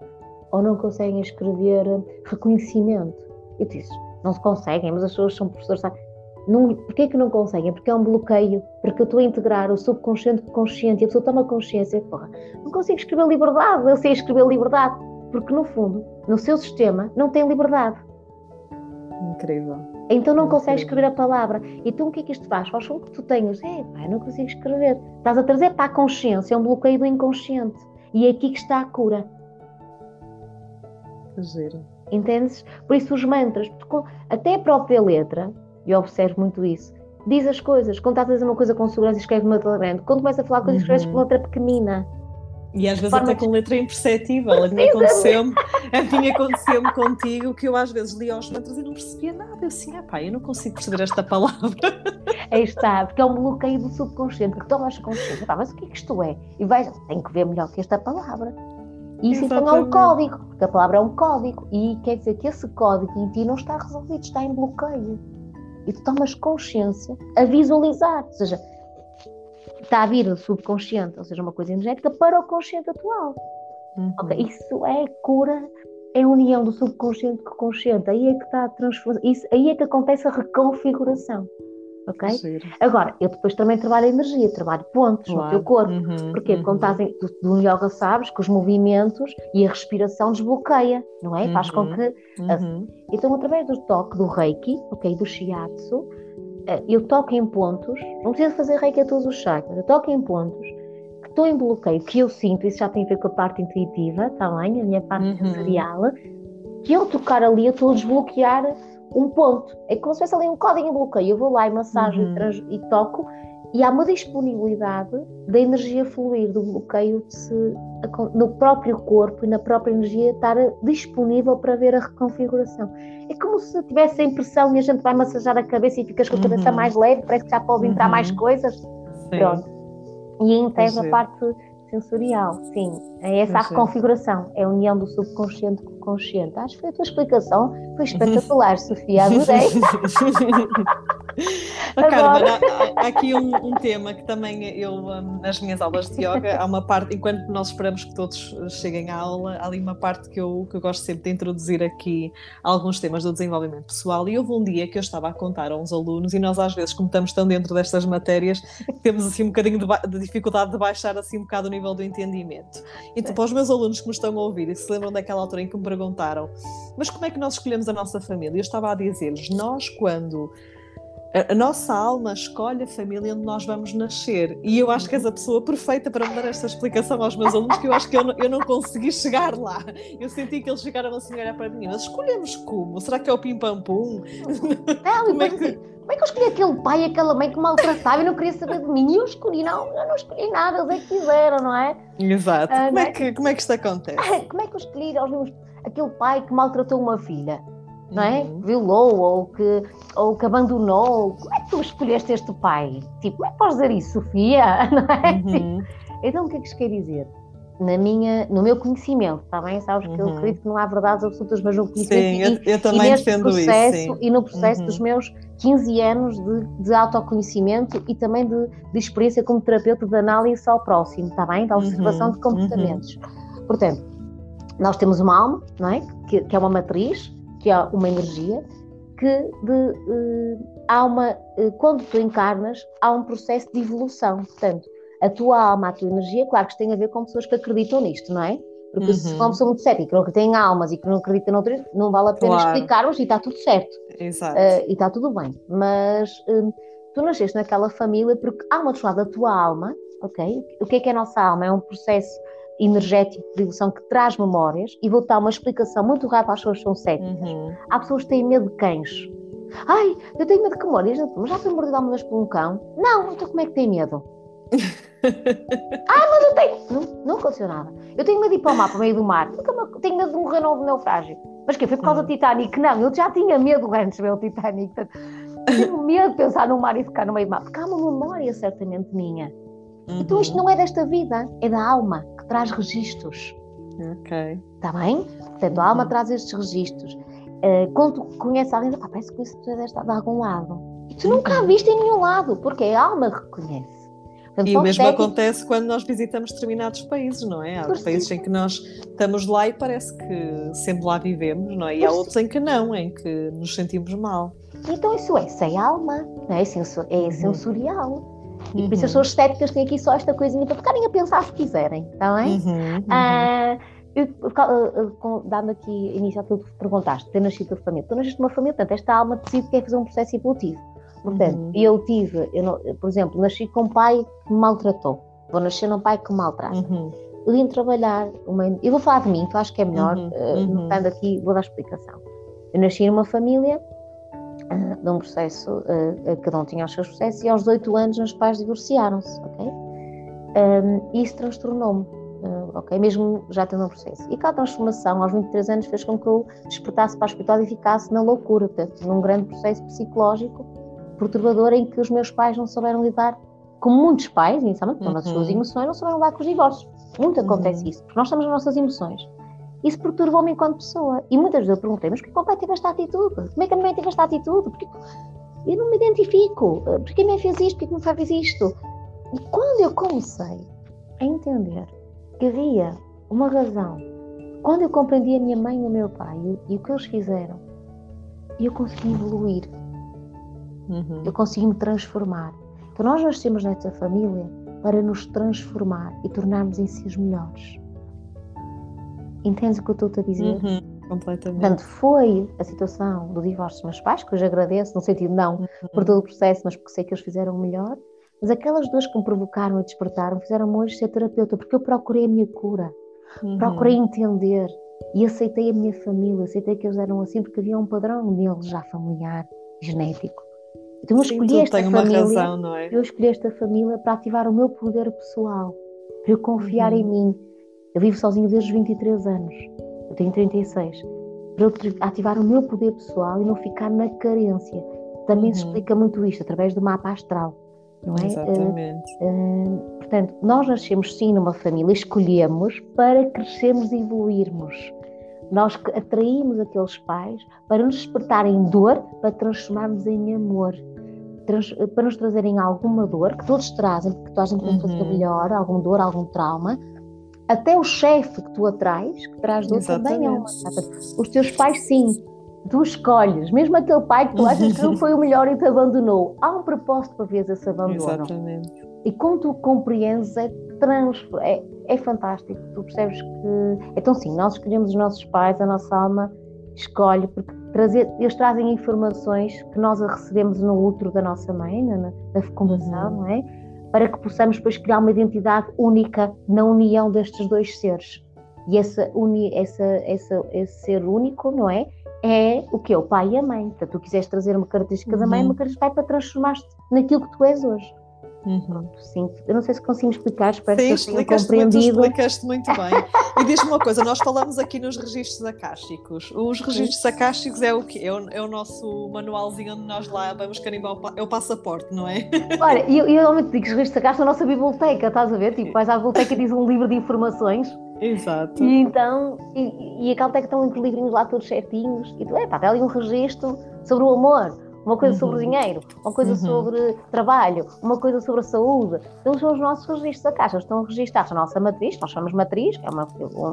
ou não conseguem escrever reconhecimento. Eu disse, não se conseguem, mas as pessoas são professores. Não, porquê que não conseguem? Porque é um bloqueio, porque eu estou a integrar o subconsciente com o consciente e a pessoa toma consciência, porra, não consigo escrever liberdade, eu sei escrever liberdade, porque no fundo, no seu sistema, não tem liberdade. Incrível. Então não consegues escrever a palavra. Então o que é que isto faz? Faz com que tu tenhas, é, pá, não consigo escrever. Estás a trazer para a consciência, é um bloqueio do inconsciente. E é aqui que está a cura. Fazer. Entendes? Por isso os mantras, até a própria letra, eu observo muito isso, diz as coisas. Quando estás a dizer uma coisa com segurança, escreve uma letra grande. Quando começa a falar coisas, escreves com letra pequenina. E às vezes até com letra imperceptível. A mim aconteceu-me aconteceu contigo que eu às vezes li aos mantras e não percebia nada. Eu assim, ah pá, eu não consigo perceber esta palavra. Aí está, porque é um bloqueio do subconsciente, que tomas consciência. Pá, mas o que é que isto é? E vais, tem que ver melhor que esta palavra. E isso então é um código, porque a palavra é um código. E quer dizer que esse código em ti não está resolvido, está em bloqueio. E tu tomas consciência a visualizar. Ou seja, está a vir do subconsciente, ou seja, uma coisa energética, para o consciente atual. Uhum. Okay? Isso é cura, é a união do subconsciente com o consciente. Aí é que está a transformação. Aí é que acontece a reconfiguração ok? Agora, eu depois também trabalho a energia, trabalho pontos claro. no teu corpo. Uhum, Porque uhum. quando estás em, do, do yoga sabes que os movimentos e a respiração desbloqueia, não é? Uhum. Faz com uhum, que... Uhum. Então, através do toque do reiki, ok, do shiatsu, eh, eu toco em pontos, não preciso fazer reiki a todos os chakras, eu toco em pontos que estou em bloqueio, que eu sinto, isso já tem a ver com a parte intuitiva, está bem? A minha parte uhum. sensorial, que eu tocar ali, eu estou a desbloquear um ponto. É como se fosse ali um código de bloqueio. Eu vou lá e massajo uhum. e, e, toco e há uma disponibilidade da energia fluir, do bloqueio se, no próprio corpo e na própria energia estar disponível para ver a reconfiguração. É como se tivesse a impressão e a gente vai massajar a cabeça e ficas com a cabeça uhum. mais leve, parece que já pode entrar uhum. mais coisas. Sim. Pronto. E integra a parte sensorial, sim. É essa a reconfiguração, é a união do subconsciente com o consciente. Acho que foi a tua explicação, foi espetacular, Sofia, adorei. oh, Carmen, há, há, aqui um, um, tema que também eu, um, nas minhas aulas de yoga, há uma parte, enquanto nós esperamos que todos cheguem à aula, há ali uma parte que eu, que eu gosto sempre de introduzir aqui alguns temas do desenvolvimento pessoal. E houve um dia que eu estava a contar a uns alunos, e nós às vezes, como estamos tão dentro destas matérias, temos assim um bocadinho de, de dificuldade de baixar assim um bocado o nível do entendimento. Então, para os meus alunos que me estão a ouvir e se lembram daquela altura em que me perguntaram, mas como é que nós escolhemos a nossa família? Eu estava a dizer-lhes, nós quando A, nossa alma escolhe a família onde nós vamos nascer. E eu acho que és a pessoa perfeita para me dar esta explicação aos meus alunos, que eu acho que eu não, eu não consegui chegar lá. Eu senti que eles chegaram assim a olhar para mim, mas escolhemos como? Será que é o pim-pam-pum? Não, como, é que... Assim, como é que eu escolhi aquele pai e aquela mãe que maltratava e não queria saber de mim? E eu escolhi, não, eu não escolhi nada, eles é que quiseram, não é? Exato. Ah, como, é, é que, como é que isto acontece? Como é que eu escolhi aquele pai que maltratou uma filha? Não é? Uhum. Violou ou que, ou que abandonou. Como é que tu escolheste este pai? Tipo, como é que podes dizer isso, Sofia? Não é? Uhum. Então, o que é que isto quer dizer? Na minha, no meu conhecimento, está bem? Sabes que eu uhum. acredito que não há verdades absolutas, mas no conhecimento sim, eu, eu também e defendo processo, isso. Sim. E no processo dos uhum. meus 15 anos de, de autoconhecimimento e também de, de, experiência como terapeuta de análise ao próximo, está bem? Da observação uhum. de comportamentos. Portanto, nós temos uma alma, não é? Que, que é uma matriz, que é uma energia, que de, uh, há uma, uh, quando tu encarnas, há um processo de evolução. Portanto, a tua alma, a tua energia, claro que isto tem a ver com pessoas que acreditam nisto, não é? Porque uhum. se for uma pessoa muito cética, que não acredita em almas e que não acredita noutras, não vale a pena claro. explicarmos e está tudo certo. Exato. Uh, e está tudo bem. Mas tu nasceste naquela família porque há uma pessoa da tua alma, ok? O que é que é a nossa alma? É um processo energético de evolução que traz memórias, e vou dar uma explicação muito rápida às pessoas que são céticas. Uhum. Há pessoas que têm medo de cães. Ai, eu tenho medo de memórias, mas já foi mordida alguma vez por um cão? Não, então como é que tem medo? ah, mas eu tenho. Não, não aconteceu nada. Eu tenho medo de ir para o mar, para o meio do mar. Tenho medo de morrer no naufrágio. Mas que Foi por causa uhum. do Titanic? Não, eu já tinha medo antes de ver o Titanic. Tenho medo de pensar no mar e ficar no meio do mar. Porque há uma memória certamente minha. Uhum. Então isto não é desta vida, é da alma traz registros. Ok. Está bem? Portanto, a alma uhum. traz estes registros. Uh, quando tu conheces alguém, ah, parece que isso desta de algum lado. E tu nunca a uhum. viste em nenhum lado, porque a alma reconhece. Portanto, e o mesmo acontece quando nós visitamos determinados países, não é? Há Por países sim. em que nós estamos lá e parece que sempre lá vivemos, não é? E Por há outros sim. em que não, em que nos sentimos mal. Então isso é sem alma, não é? é uhum. sensorial. E por isso as pessoas estéticas têm aqui só esta coisinha para ficarem a pensar se quiserem, está bem? Uhum, uhum. Uh, eu, dando aqui início àquilo que perguntaste, ter nascido de família. Tu nasceste uma família, portanto, esta alma decide que quer fazer um processo evolutivo. Portanto, uhum. eu tive, eu não, por exemplo, nasci com um pai que me maltratou. Vou nascer num pai que me maltrata. Uhum. Eu vim trabalhar, uma, eu vou falar de mim, que eu acho que é melhor, uhum. Uh, uhum. aqui, vou dar explicação. Eu nasci numa família de um processo, cada um tinha os seus processos, e aos 18 anos meus pais divorciaram-se, ok? Isso transtornou-me, uh, ok? Mesmo já tendo um processo. E aquela transformação, aos 23 anos, fez com que eu despertasse para a espiritualidade e ficasse na loucura, portanto, num grande processo psicológico perturbador em que os meus pais não souberam lidar, como muitos pais, inicialmente, com uhum. as suas emoções, não souberam lidar com os divórcios. Muito acontece uhum. isso, porque nós temos as nossas emoções isso perturba-me enquanto pessoa. E muitas vezes eu perguntei, mas porquê o pai teve esta atitude? Como é que a mãe teve esta atitude? Porque eu não me identifico. Porquê a minha fez isto? Porquê minha pai fez isto? E quando eu comecei a entender que havia uma razão, quando eu compreendi a minha mãe e o meu pai e, e o que eles fizeram, eu consegui evoluir. Uhum. Eu consegui me transformar. Então nós nascemos nesta família para nos transformar e tornarmos em si os melhores. Entendes o que eu estou a dizer? Uhum, completamente. Portanto, foi a situação do divórcio dos meus pais, que eu agradeço, no sentido não uhum. por todo o processo, mas porque sei que eles fizeram o melhor. Mas aquelas duas que me provocaram e despertaram fizeram-me hoje ser terapeuta, porque eu procurei a minha cura, uhum. procurei entender e aceitei a minha família, aceitei que eles eram assim, porque havia um padrão neles já familiar, genético. Então eu escolhi Sim, esta família, razão, é? eu escolhi esta família para ativar o meu poder pessoal, para eu confiar em uhum. mim, eu vivo sozinho desde os 23 anos. Eu tenho 36. Para eu ativar o meu poder pessoal e não ficar na carência. Também uhum. se explica muito isto através do mapa astral. Não é? Exatamente. Uh, uh, portanto, nós nascemos sim numa família, escolhemos para crescermos e evoluirmos. Nós atraímos aqueles pais para nos despertarem dor, para transformarmos em amor. Trans, para nos trazerem alguma dor, que todos trazem, porque toda a gente tem uhum. fazer melhor, alguma dor, algum trauma, até o chefe que tu atrais, que traz dor também é uma Os teus pais, sim, tu escolhes, mesmo aquele pai que tu achas que não foi o melhor e te abandonou, há um propósito para ver esse abandono. Exatamente. E como tu compreendes, é, trans, é, é fantástico. Tu percebes que. Então, sim, nós escolhemos os nossos pais, a nossa alma escolhe, porque trazer, eles trazem informações que nós recebemos no útero da nossa mãe, na, na fecundação, uhum. não é? Para que possamos depois criar uma identidade única na união destes dois seres. E essa, uni, essa, essa, esse ser único, não é? É o que? O pai e a mãe. Portanto, tu quiseres trazer uma característica uhum. da mãe, uma característica vai para transformar-te naquilo que tu és hoje. Uhum. Sim, eu não sei se consigo explicar, espero Sim, que eu tenha compreendido. Muito, explicaste muito bem. e diz-me uma coisa, nós falamos aqui nos registros acásticos. Os registros acásticos é o quê? É o, é o nosso manualzinho onde nós lá vamos carimbar o, é o passaporte, não é? Olha, eu, eu realmente digo que os registros acásticos são a nossa biblioteca, estás a ver? Tipo, vais à biblioteca e diz um livro de informações. Exato. E então, e, e a Caltech estão livrinhos lá todos certinhos, e tu, é pá, tem ali um registro sobre o amor uma coisa uhum. sobre dinheiro, uma coisa uhum. sobre trabalho, uma coisa sobre a saúde. Eles são os nossos registros da Caixa, estão registados na nossa matriz, nós chamamos matriz, que é uma,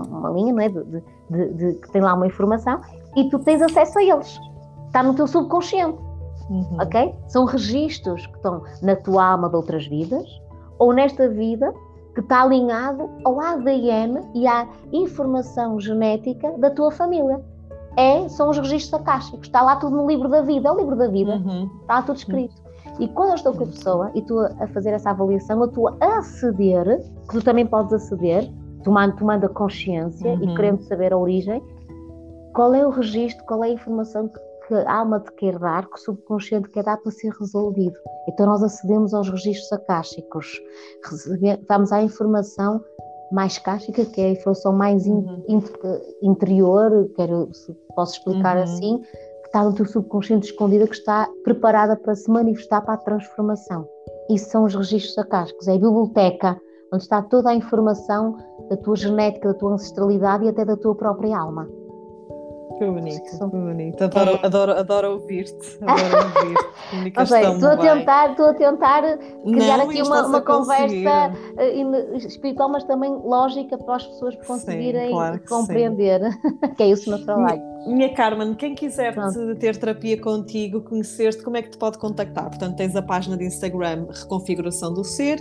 uma linha não é, de, de, de, de, que tem lá uma informação, e tu tens acesso a eles. Está no teu subconsciente. Uhum. Ok? São registros que estão na tua alma de outras vidas, ou nesta vida que está alinhado ao ADN e à informação genética da tua família é, são os registros acásticos. Está lá tudo no livro da vida. É o livro da vida. Uhum. Está tudo escrito. E quando eu estou com a pessoa e estou a fazer essa avaliação, eu estou a aceder, que tu também podes aceder, tomando, tomando a consciência uhum. e querendo saber a origem, qual é o registro, qual é a informação que, que a alma te quer dar, que o subconsciente quer dar para ser resolvido. Então nós acedemos aos registros acásticos, vamos à informação mais cástica, que é a informação mais uhum. in, interior, quero, se posso explicar uhum. assim, que está no teu subconsciente escondida, que está preparada para se manifestar para a transformação. Isso são os registros acásticos, é a biblioteca, onde está toda a informação da tua genética, da tua ancestralidade e até da tua própria alma. Que bonito, que bonito. Adoro, é. adoro, adoro ouvir-te. Adoro ouvir-te. estou a tentar, estou a tentar criar Não, aqui uma, uma conversa uh, espiritual, mas também lógica para as pessoas conseguirem sim, claro que compreender. que é isso no trabalho. Minha Carmen, quem quiser ter terapia contigo, conhecer-te, como é que te pode contactar? Portanto, tens a página de Instagram Reconfiguração do Ser.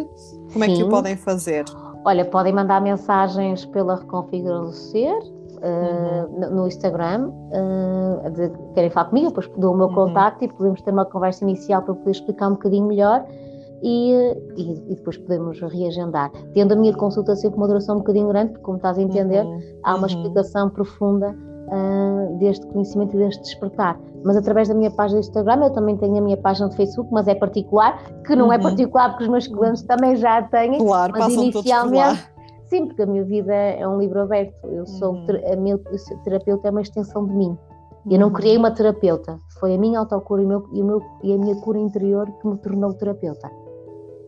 Como é que o podem fazer? Olha, podem mandar mensagens pela Reconfiguração do Ser uh, no Instagram, uh, a dizer que querem falar comigo, depois dou o meu uhum. contacto e podemos ter uma conversa inicial para poder explicar um bocadinho melhor e, e, e, depois podemos reagendar. Tendo a minha consulta sempre uma duração um bocadinho grande, porque como estás a entender, uhum. há uma uhum. explicação profunda uh, deste conhecimento e deste despertar. Mas através da minha página do Instagram, eu também tenho a minha página de Facebook, mas é particular, que não é uhum. particular porque os meus clientes também já têm, claro, mas inicialmente Sim, porque a minha vida é um livro aberto. Eu sou uhum. a minha terapeuta é uma extensão de mim. Eu não uhum. criei uma terapeuta. Foi a minha autocura e, meu, e, o meu, e a minha cura interior que me tornou terapeuta.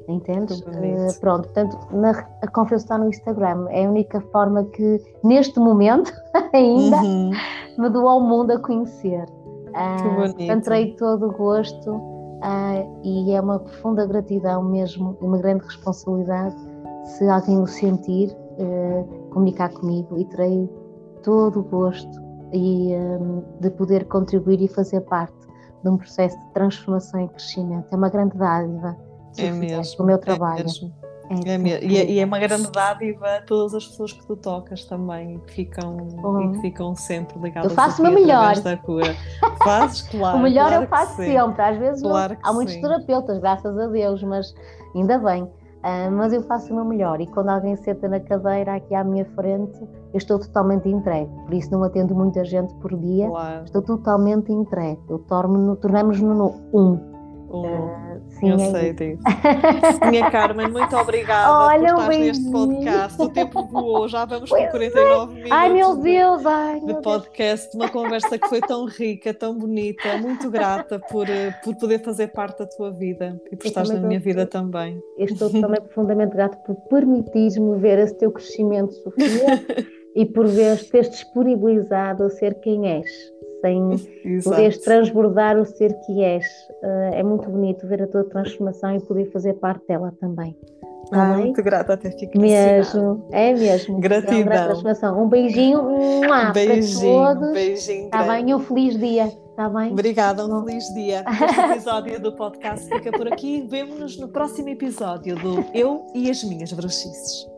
Entendes? Uh, pronto, portanto, na, a confiança está no Instagram. É a única forma que, neste momento, ainda uhum. me dou ao mundo a conhecer. Uh, entrei todo o gosto uh, e é uma profunda gratidão mesmo, uma grande responsabilidade se alguém o sentir, uh, comunicar comigo e terei todo o gosto e, um, de poder contribuir e fazer parte de um processo de transformação e crescimento. É uma grande dádiva. É mesmo. O meu trabalho. É mesmo. É, é mesmo. E, é, e, é, uma grande dádiva a todas as pessoas que tu tocas também, que ficam, e que ficam sempre ligadas eu faço o melhor. da cura. Fazes, claro. o melhor claro eu faço sempre. Às vezes claro há muitos sim. terapeutas, graças a Deus, mas ainda bem. Uh, mas eu faço o meu melhor e quando alguém senta na cadeira aqui à minha frente, eu estou totalmente entregue. Por isso não atendo muita gente por dia, claro. estou totalmente entregue. Tornamos-nos Uh, sim, eu é sei disso. Minha Carmen, muito obrigada Olha, por estar neste podcast. O tempo voou, já vamos com 49 minutos. Ai meu Deus, ai, de podcast. Uma conversa que foi tão rica, tão bonita. Muito grata por, eh, por poder fazer parte da tua vida e por estar na minha vida também. Eu estou também profundamente grata por permitir-me ver esse teu crescimento, Sofia, e por ver teres disponibilizado a ser quem és sem poderes transbordar o ser que és. Uh, é muito bonito ver a tua transformação e poder fazer parte dela também. Tá ah, muito grata até ficar Mesmo, é mesmo. Gratidão. É transformação. Um beijinho, um beijinho, para todos. beijinho. Está bem? Um feliz dia. Está bem? Obrigada, um feliz dia. Este episódio do podcast fica por aqui. Vemo-nos no próximo episódio do Eu e as Minhas Bruxices.